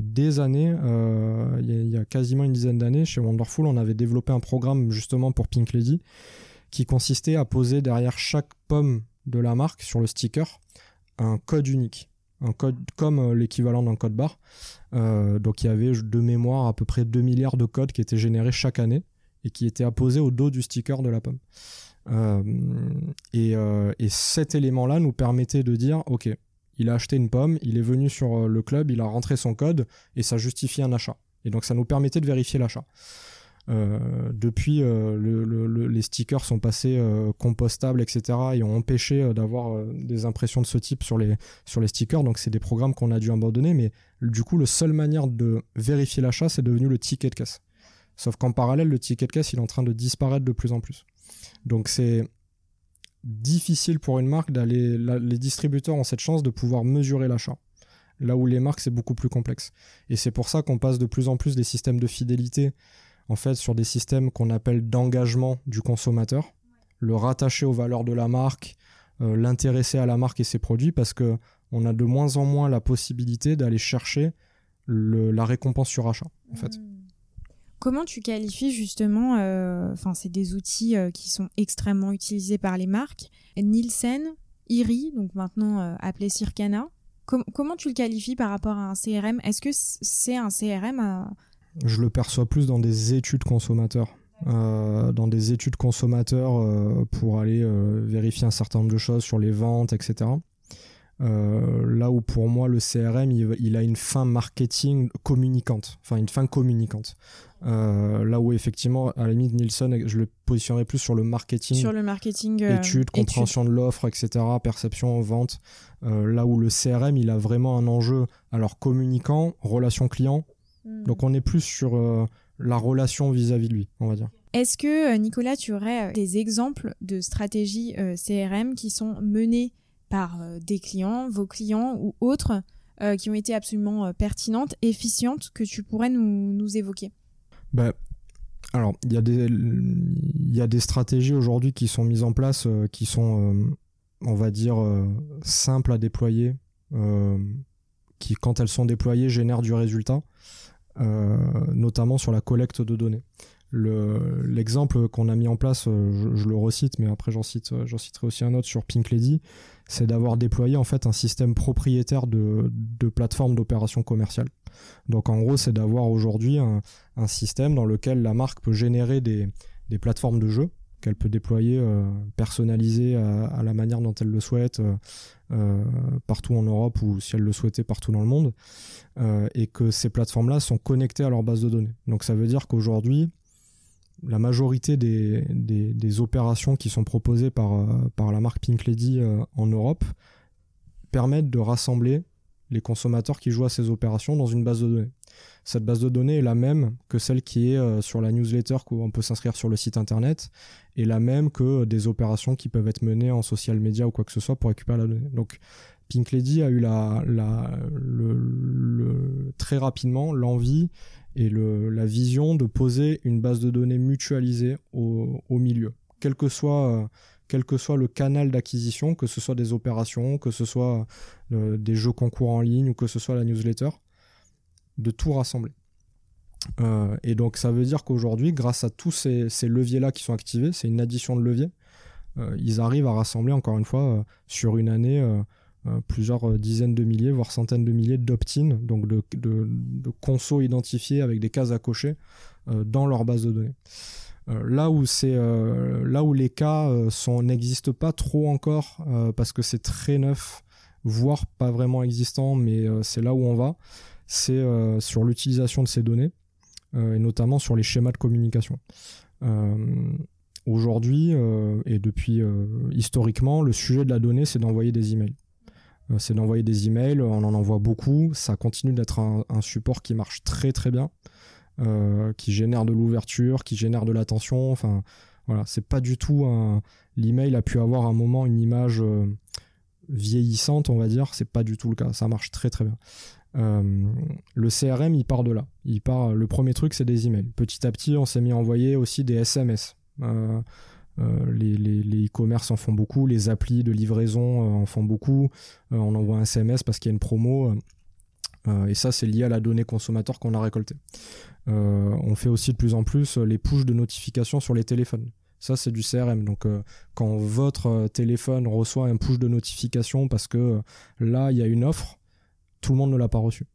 des années, euh, il, y a, quasiment une dizaine d'années, chez Wonderful, on avait développé un programme justement pour Pink Lady qui consistait à poser derrière chaque pomme de la marque sur le sticker un code unique, un code comme euh, l'équivalent d'un code barre. Euh, donc il y avait de mémoire à peu près 2 milliards de codes qui étaient générés chaque année et qui était apposé au dos du sticker de la pomme. et cet élément-là nous permettait de dire, ok, il a acheté une pomme, il est venu sur le club, il a rentré son code et ça justifie un achat. Et donc ça nous permettait de vérifier l'achat. Euh, depuis, euh, les stickers sont passés euh, compostables, etc. et ont empêché d'avoir des impressions de ce type sur les, sur les stickers. Donc, c'est des programmes qu'on a dû abandonner. Mais du coup, la seule manière de vérifier l'achat, c'est devenu le ticket de caisse. Sauf qu'en parallèle, le ticket de caisse, il est en train de disparaître de plus en plus. Donc, c'est difficile pour une marque d'aller. Les distributeurs ont cette chance de pouvoir mesurer l'achat là où les marques c'est beaucoup plus complexe. Et c'est pour ça qu'on passe de plus en plus des systèmes de fidélité en fait sur des systèmes qu'on appelle d'engagement du consommateur, le rattacher aux valeurs de la marque, euh, l'intéresser à la marque et ses produits parce que on a de moins en moins la possibilité d'aller chercher la récompense sur achat en fait. Hmm. Comment tu qualifies justement, euh, enfin c'est des outils euh, qui sont extrêmement utilisés par les marques, Nielsen, IRI, donc maintenant appelé Circana. comment tu le qualifies par rapport à un CRM Est-ce que c'est un CRM je le perçois plus dans des études consommateurs. Euh, dans des études consommateurs euh, pour aller euh, vérifier un certain nombre de choses sur les ventes, etc. là où pour moi le CRM il, a une fin marketing communicante, enfin une fin communicante. là où effectivement à la limite Nielsen je le positionnerais plus sur le marketing, sur le marketing, études, compréhension de l'offre, etc. Perception, vente. là où le CRM il a vraiment un enjeu alors communicant, relation client, Hmm. Donc on est plus sur euh, la relation vis-à-vis de lui, on va dire. Est-ce que, euh, Nicolas, tu aurais euh, des exemples de stratégies CRM qui sont menées par des clients, vos clients ou autres, qui ont été absolument pertinentes, efficientes, que tu pourrais nous, évoquer bah, Alors, il y, a des, y a des stratégies aujourd'hui qui sont mises en place, qui sont, on va dire, simples à déployer, qui, quand elles sont déployées, génèrent du résultat. Euh, notamment sur la collecte de données. L'exemple qu'on a mis en place, euh, je, le recite, mais après j'en citerai aussi un autre sur Pink Lady, c'est d'avoir déployé en fait un système propriétaire de, de plateforme d'opération commerciale. Donc en gros, c'est d'avoir aujourd'hui un, système dans lequel la marque peut générer des, plateformes de jeux qu'elle peut déployer, euh, à, la manière dont elle le souhaite euh, euh, partout en Europe ou si elle le souhaitait partout dans le monde, et que ces plateformes-là sont connectées à leur base de données. Donc ça veut dire qu'aujourd'hui, la majorité des, des, opérations qui sont proposées par, par la marque Pink Lady en Europe permettent de rassembler les consommateurs qui jouent à ces opérations dans une base de données. Cette base de données est la même que celle qui est euh, sur la newsletter qu'on peut s'inscrire sur le site internet, et la même que des opérations qui peuvent être menées en social media ou quoi que ce soit pour récupérer la donnée. Donc Pink Lady a eu la, la, très rapidement l'envie et la vision de poser une base de données mutualisée au, milieu, quel que soit euh, quel que soit le canal d'acquisition, que ce soit des opérations, que ce soit euh, des jeux concours en ligne ou que ce soit la newsletter, de tout rassembler. Euh, et donc ça veut dire qu'aujourd'hui, grâce à tous ces, leviers-là qui sont activés, c'est une addition de leviers, ils arrivent à rassembler encore une fois sur une année plusieurs dizaines de milliers, voire centaines de milliers d'opt-in, donc de, de, consos identifiés avec des cases à cocher dans leur base de données. Euh, là où euh, là où les cas euh, n'existent pas trop encore parce que c'est très neuf voire pas vraiment existant mais c'est là où on va c'est sur l'utilisation de ces données et notamment sur les schémas de communication aujourd'hui et depuis historiquement le sujet de la donnée c'est d'envoyer des emails c'est d'envoyer des emails on en envoie beaucoup ça continue d'être un support qui marche très très bien euh, qui génère de l'ouverture, qui génère de l'attention. Enfin, voilà, c'est pas du tout un. L'email a pu avoir un moment une image euh, vieillissante, on va dire. C'est pas du tout le cas. Ça marche très très bien. Euh, le CRM, il part de là. Il part. Le premier truc, c'est des emails. Petit à petit, on s'est mis à envoyer aussi des SMS. Les e-commerce en font beaucoup, les applis de livraison en font beaucoup. on envoie un SMS parce qu'il y a une promo. et ça, c'est lié à la donnée consommateur qu'on a récoltée. Euh, on fait aussi de plus en plus les pushes de notifications sur les téléphones. Ça, c'est du CRM. Donc, euh, quand votre euh, téléphone reçoit un push de notification parce que là, il y a une offre, tout le monde ne l'a pas reçu.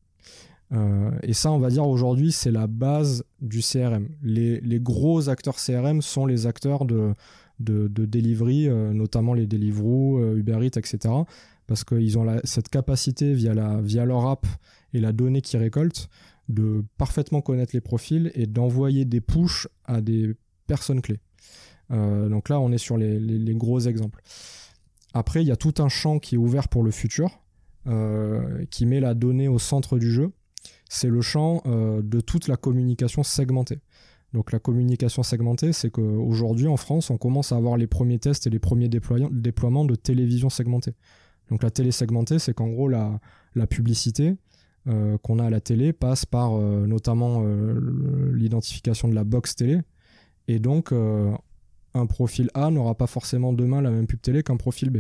Et ça, on va dire aujourd'hui, c'est la base du CRM. Les, les, gros acteurs CRM sont les acteurs de, de, de delivery, notamment les Deliveroo, Uber Eats, etc. Parce qu'ils ont cette capacité via, la, via leur app et la donnée qu'ils récoltent de parfaitement connaître les profils et d'envoyer des pushs à des personnes clés. Euh, donc là, on est sur les, gros exemples. Après, il y a tout un champ qui est ouvert pour le futur, euh, qui met la donnée au centre du jeu. C'est le champ euh, de toute la communication segmentée. Donc la communication segmentée, c'est qu'aujourd'hui en France, on commence à avoir les premiers tests et les premiers déploiements de télévision segmentée. Donc la télé segmentée, c'est qu'en gros la, publicité, euh, qu'on a à la télé passe par euh, notamment l'identification de la box télé. Et donc, un profil A n'aura pas forcément demain la même pub télé qu'un profil B.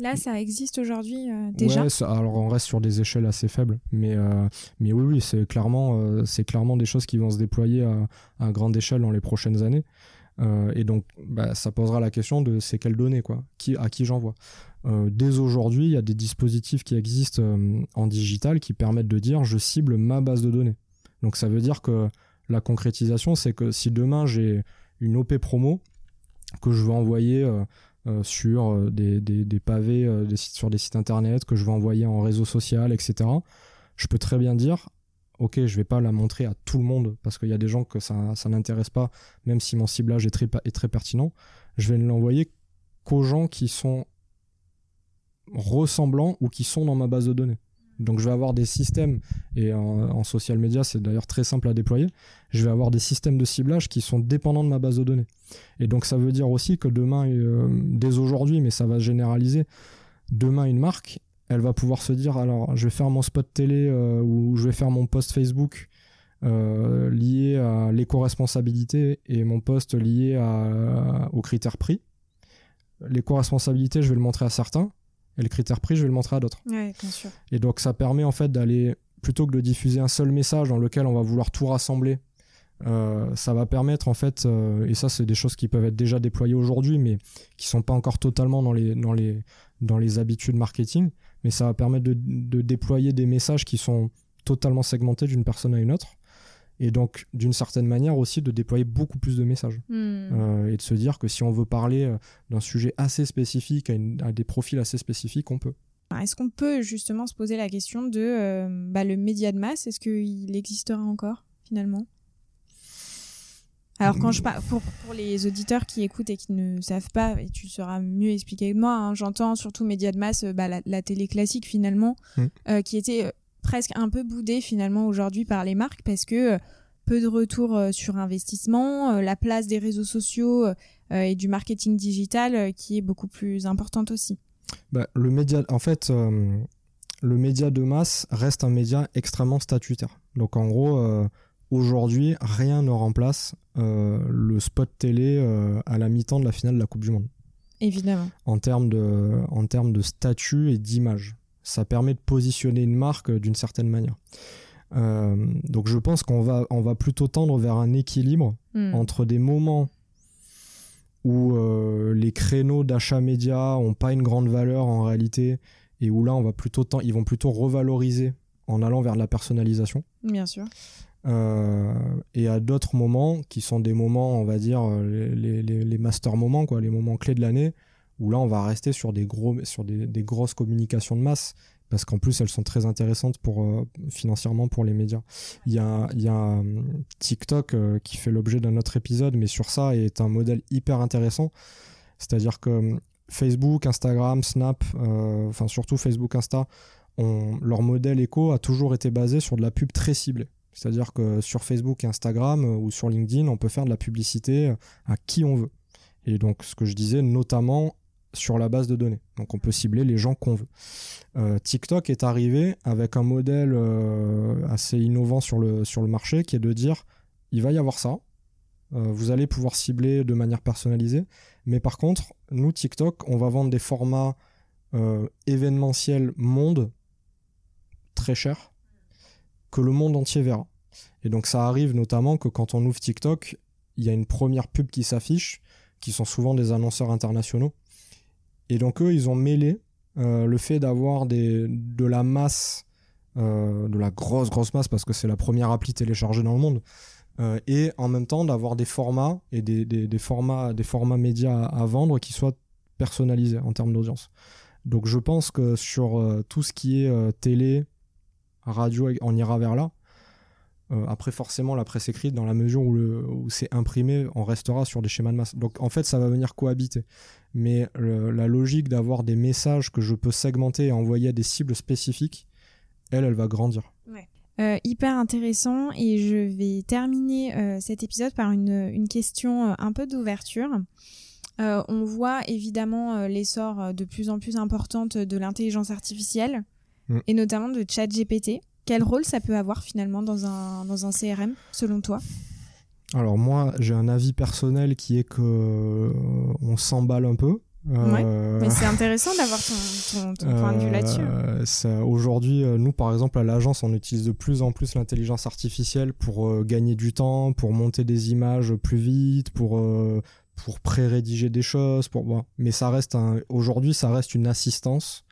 Là, ça existe aujourd'hui déjà? Ouais, alors on reste sur des échelles assez faibles, mais mais oui, oui, c'est clairement c'est clairement des choses qui vont se déployer à, grande échelle dans les prochaines années. et donc, bah, ça posera la question de c'est quelles données quoi, qui à qui j'envoie? Euh, dès aujourd'hui, il y a des dispositifs qui existent euh, en digital qui permettent de dire je cible ma base de données. Donc ça veut dire que la concrétisation, c'est que si demain j'ai une OP promo que je veux envoyer euh, sur des, pavés sur des sites internet, que je veux envoyer en réseau social, etc., je peux très bien dire ok, je vais pas la montrer à tout le monde parce qu'il y a des gens que ça, n'intéresse pas, même si mon ciblage est très, est très pertinent. Je vais ne l'envoyer qu'aux gens qui sont ressemblants ou qui sont dans ma base de données. Donc je vais avoir des systèmes, et en, social media c'est d'ailleurs très simple à déployer, je vais avoir des systèmes de ciblage qui sont dépendants de ma base de données. Et donc ça veut dire aussi que demain, euh, dès aujourd'hui, mais ça va généraliser, demain une marque, elle va pouvoir se dire, alors je vais faire mon spot télé euh, ou je vais faire mon post Facebook euh, lié à l'éco-responsabilité et mon post lié à, aux critères prix. L'éco-responsabilité, je vais le montrer à certains et le critère prix, je vais le montrer à d'autres. Et donc ça permet en fait d'aller, plutôt que de diffuser un seul message dans lequel on va vouloir tout rassembler, euh, ça va permettre en fait, euh, et ça c'est des choses qui peuvent être déjà déployées aujourd'hui, mais qui sont pas encore totalement dans les, dans les, dans les habitudes marketing, mais ça va permettre de, de déployer des messages qui sont totalement segmentés d'une personne à une autre et donc d'une certaine manière aussi de déployer beaucoup plus de messages hmm. euh, et de se dire que si on veut parler euh, d'un sujet assez spécifique à, des profils assez spécifiques on peut est-ce qu'on peut justement se poser la question de euh, bah, le média de masse est-ce qu'il existera encore finalement? Alors quand je parle pour, pour, les auditeurs qui écoutent et qui ne savent pas, et tu sauras mieux expliquer que moi, hein, j'entends surtout média de masse, bah, la, télé classique finalement, hmm. qui était presque un peu boudé finalement aujourd'hui par les marques parce que euh, peu de retour euh, sur investissement, euh, la place des réseaux sociaux et du marketing digital qui est beaucoup plus importante aussi. Bah, le média, en fait, le média de masse reste un média extrêmement statutaire. Donc en gros, aujourd'hui, rien ne remplace le spot télé à la mi-temps de la finale de la Coupe du Monde. Évidemment. En termes de, en termes de statut et d'image ça permet de positionner une marque d'une certaine manière. Euh, donc je pense qu'on va, on va plutôt tendre vers un équilibre hmm. entre des moments où euh, les créneaux d'achat média ont pas une grande valeur en réalité et où là on va plutôt ils vont plutôt revaloriser en allant vers la personnalisation. Bien sûr. Euh, et à d'autres moments qui sont des moments, on va dire, les, les, les master moments, quoi, les moments clés de l'année, où là on va rester sur des gros sur des, grosses communications de masse parce qu'en plus elles sont très intéressantes pour euh, financièrement pour les médias. Il y a, euh, TikTok euh, qui fait l'objet d'un autre épisode, mais sur ça est un modèle hyper intéressant. C'est-à-dire que Facebook, Instagram, Snap, enfin surtout Facebook, Insta, ont, leur modèle éco a toujours été basé sur de la pub très ciblée. C'est-à-dire que sur Facebook Instagram ou sur LinkedIn, on peut faire de la publicité à qui on veut. Et donc, ce que je disais, notamment sur la base de données. Donc on peut cibler les gens qu'on veut. Euh, TikTok est arrivé avec un modèle euh, assez innovant sur le, sur le marché qui est de dire il va y avoir ça, euh, vous allez pouvoir cibler de manière personnalisée, mais par contre, nous TikTok, on va vendre des formats événementiels monde très chers que le monde entier verra. Et donc ça arrive notamment que quand on ouvre TikTok, il y a une première pub qui s'affiche, qui sont souvent des annonceurs internationaux et donc eux, ils ont mêlé euh, le fait d'avoir de la masse de la grosse grosse masse parce que c'est la première appli téléchargée dans le monde. et en même temps d'avoir des formats et des, formats des formats médias à, vendre qui soient personnalisés en termes d'audience. Donc je pense que sur tout ce qui est télé, radio, on ira vers là. Euh, après, forcément, la presse écrite, dans la mesure où, c'est imprimé, on restera sur des schémas de masse. Donc, en fait, ça va venir cohabiter. Mais la logique d'avoir des messages que je peux segmenter et envoyer à des cibles spécifiques, elle, elle va grandir. Euh, hyper intéressant et je vais terminer euh, cet épisode par une, question un peu d'ouverture. on voit évidemment l'essor de plus en plus importante de l'intelligence artificielle mm. et notamment de ChatGPT. Quel rôle ça peut avoir finalement dans un, dans un CRM, selon toi? Alors moi, j'ai un avis personnel qui est que euh, on s'emballe un peu. Euh, mais c'est intéressant d'avoir ton, point de vue là-dessus. Euh, aujourd'hui, nous, par exemple, à l'agence, on utilise de plus en plus l'intelligence artificielle pour gagner du temps, pour monter des images plus vite, pour, pour pré-rédiger des choses. Pour... Mais ça reste un... aujourd'hui, ça reste une assistance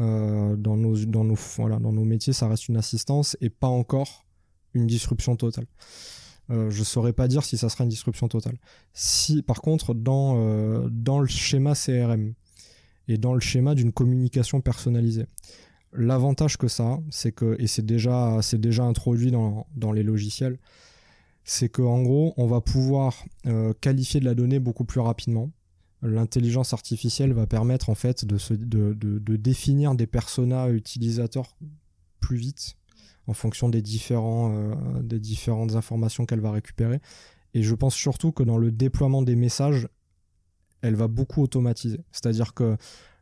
euh, dans, nos, dans, nos, voilà, dans nos métiers, ça reste une assistance et pas encore une disruption totale. Euh, je saurais pas dire si ça sera une disruption totale. Si, par contre, dans, euh, dans le schéma CRM et dans le schéma d'une communication personnalisée, l'avantage que ça c'est que, et c'est déjà, c'est déjà introduit dans, dans les logiciels, c'est qu'en gros, on va pouvoir qualifier de la donnée beaucoup plus rapidement l'intelligence artificielle va permettre en fait de, définir des personas utilisateurs plus vite en fonction euh, des différentes informations qu'elle va récupérer. Et je pense surtout que dans le déploiement des messages, elle va beaucoup automatiser. C'est-à-dire que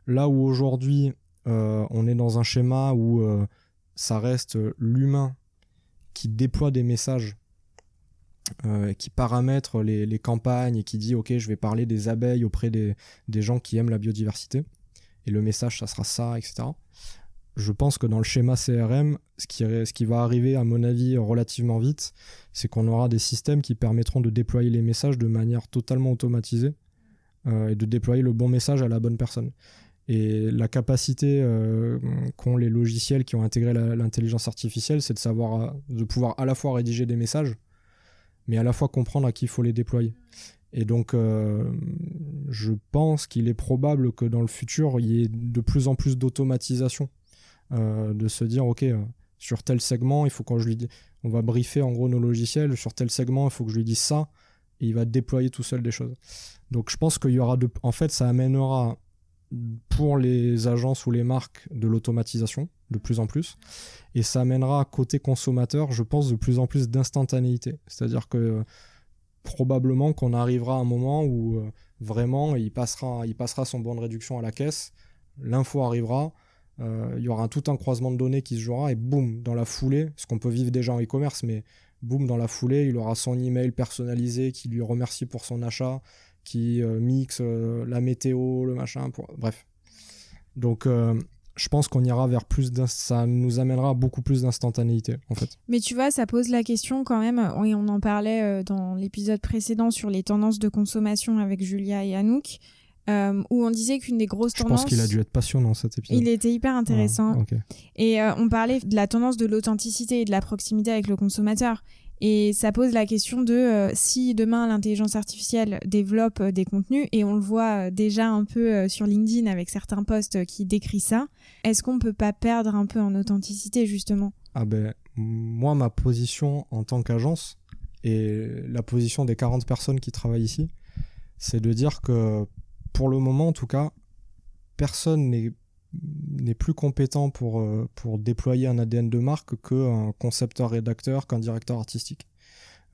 là où aujourd'hui euh, on est dans un schéma où euh, ça reste l'humain qui déploie des messages euh, qui paramètre les, campagnes et qui dit ok je vais parler des abeilles auprès des, gens qui aiment la biodiversité. Et le message ça sera ça etc je pense que dans le schéma CRM ce qui, va arriver à mon avis relativement vite c'est qu'on aura des systèmes qui permettront de déployer les messages de manière totalement automatisée euh, et de déployer le bon message à la bonne personne. Et la capacité euh, qu'ont les logiciels qui ont intégré l'intelligence artificielle, c'est de savoir, de pouvoir à la fois rédiger des messages, mais à la fois comprendre à qui il faut les déployer. Et donc, euh, je pense qu'il est probable que dans le futur, il y ait de plus en plus d'automatisation. Euh, de se dire, OK, euh, sur tel segment, il faut qu'on je lui on va briefer en gros nos logiciels, sur tel segment, il faut que je lui dise ça, et il va déployer tout seul des choses. Donc, je pense qu'il y aura de, en fait, ça amènera pour les agences ou les marques de l'automatisation de plus en plus. Et ça amènera côté consommateur, je pense, de plus en plus d'instantanéité. C'est-à-dire que probablement qu'on arrivera à un moment où euh, vraiment il passera, il passera son bon de réduction à la caisse, l'info arrivera, euh, il y aura tout un croisement de données qui se jouera et boum, dans la foulée, ce qu'on peut vivre déjà en e-commerce, mais boum, dans la foulée, il aura son email personnalisé qui lui remercie pour son achat, qui euh, mixe la météo, le machin, bref. Donc je pense qu'on ira vers plus ça nous amènera beaucoup plus d'instantanéité en fait. Mais tu vois, ça pose la question quand même, oui, on en parlait euh, dans l'épisode précédent sur les tendances de consommation avec Julia et Anouk. Euh, où on disait qu'une des grosses tendances. Je pense qu'il a dû être passionnant cet épisode. Il était hyper intéressant. Et euh, on parlait de la tendance de l'authenticité et de la proximité avec le consommateur. Et ça pose la question de euh, si demain l'intelligence artificielle développe euh, des contenus, et on le voit euh, déjà un peu sur LinkedIn avec certains posts qui décrivent ça, est-ce qu'on peut pas perdre un peu en authenticité justement? Ah ben, moi, ma position en tant qu'agence, et la position des 40 personnes qui travaillent ici, c'est de dire que pour le moment en tout cas, personne n'est n'est plus compétent pour, euh, pour déployer un ADN de marque qu'un concepteur-rédacteur, qu'un directeur artistique.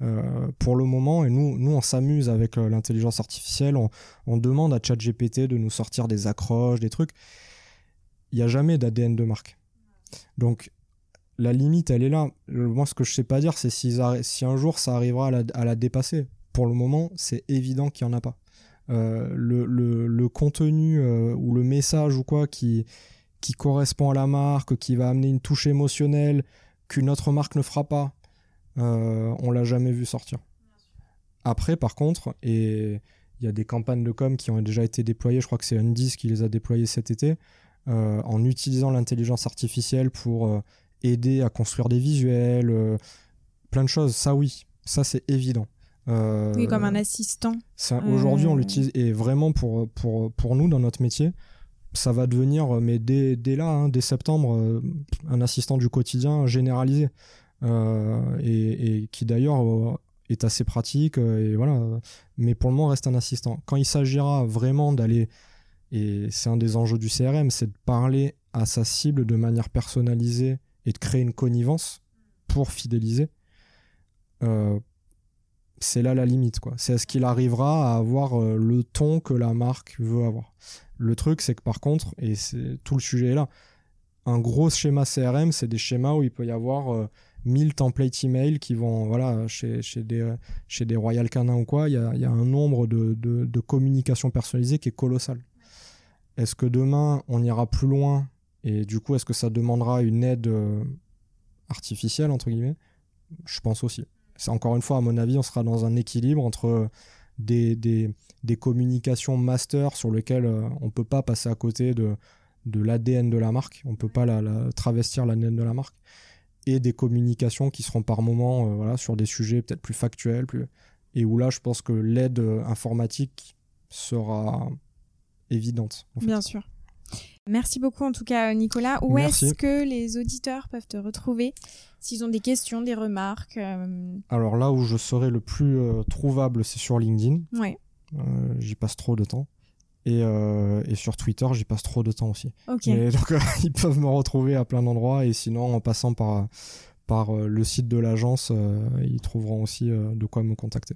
Euh, pour le moment, et nous, nous on s'amuse avec euh, l'intelligence artificielle, on, on, demande à ChatGPT de nous sortir des accroches, des trucs. Il n'y a jamais d'ADN de marque. Donc, la limite, elle est là. Moi, ce que je sais pas dire, c'est si, si un jour ça arrivera à la, à la dépasser. Pour le moment, c'est évident qu'il n'y en a pas. Euh, le, le, contenu euh, ou le message ou quoi qui, qui correspond à la marque, qui va amener une touche émotionnelle qu'une autre marque ne fera pas, euh, on l'a jamais vu sortir. Après, par contre, et il y a des campagnes de com qui ont déjà été déployées, je crois que c'est Undis qui les a déployées cet été, en utilisant l'intelligence artificielle pour aider à construire des visuels, plein de choses. Ça, oui, ça c'est évident. Oui, comme un assistant. Aujourd'hui, on l'utilise et vraiment pour, pour, pour nous dans notre métier, ça va devenir, mais dès, dès là, hein, dès septembre, un assistant du quotidien généralisé. et, et, qui d'ailleurs est assez pratique et voilà mais pour le moment reste un assistant quand il s'agira vraiment d'aller et c'est un des enjeux du CRM, c'est de parler à sa cible de manière personnalisée et de créer une connivence pour fidéliser. C'est là la limite, quoi. C'est est-ce qu'il arrivera à avoir euh, le ton que la marque veut avoir. Le truc, c'est que par contre, et c'est tout le sujet est là, un gros schéma CRM, c'est des schémas où il peut y avoir 1000 euh, templates email qui vont, voilà, chez, des, chez des Royal Canin ou quoi, il y a, un nombre de, de, de communication personnalisée qui est colossal. Est-ce que demain, on ira plus loin et du coup, est-ce que ça demandera une aide euh, artificielle, entre guillemets? Je pense aussi. Encore une fois, à mon avis, on sera dans un équilibre entre des, des, communications master sur lesquelles euh, on ne peut pas passer à côté de, l'ADN de la marque, on ne peut pas la, travestir l'ADN de la marque, et des communications qui seront par moments euh, voilà, sur des sujets peut-être plus factuels, plus... et où là, je pense que l'aide informatique sera évidente. Bien sûr. Merci beaucoup en tout cas Nicolas. Où est-ce que les auditeurs peuvent te retrouver s'ils ont des questions, des remarques euh Alors là où je serai le plus euh, trouvable, c'est sur LinkedIn. Ouais. Euh, j'y passe trop de temps. Et, et sur Twitter, j'y passe trop de temps aussi. Ok. donc ils peuvent me retrouver à plein d'endroits et sinon en passant par par le site de l'agence, ils trouveront aussi de quoi me contacter.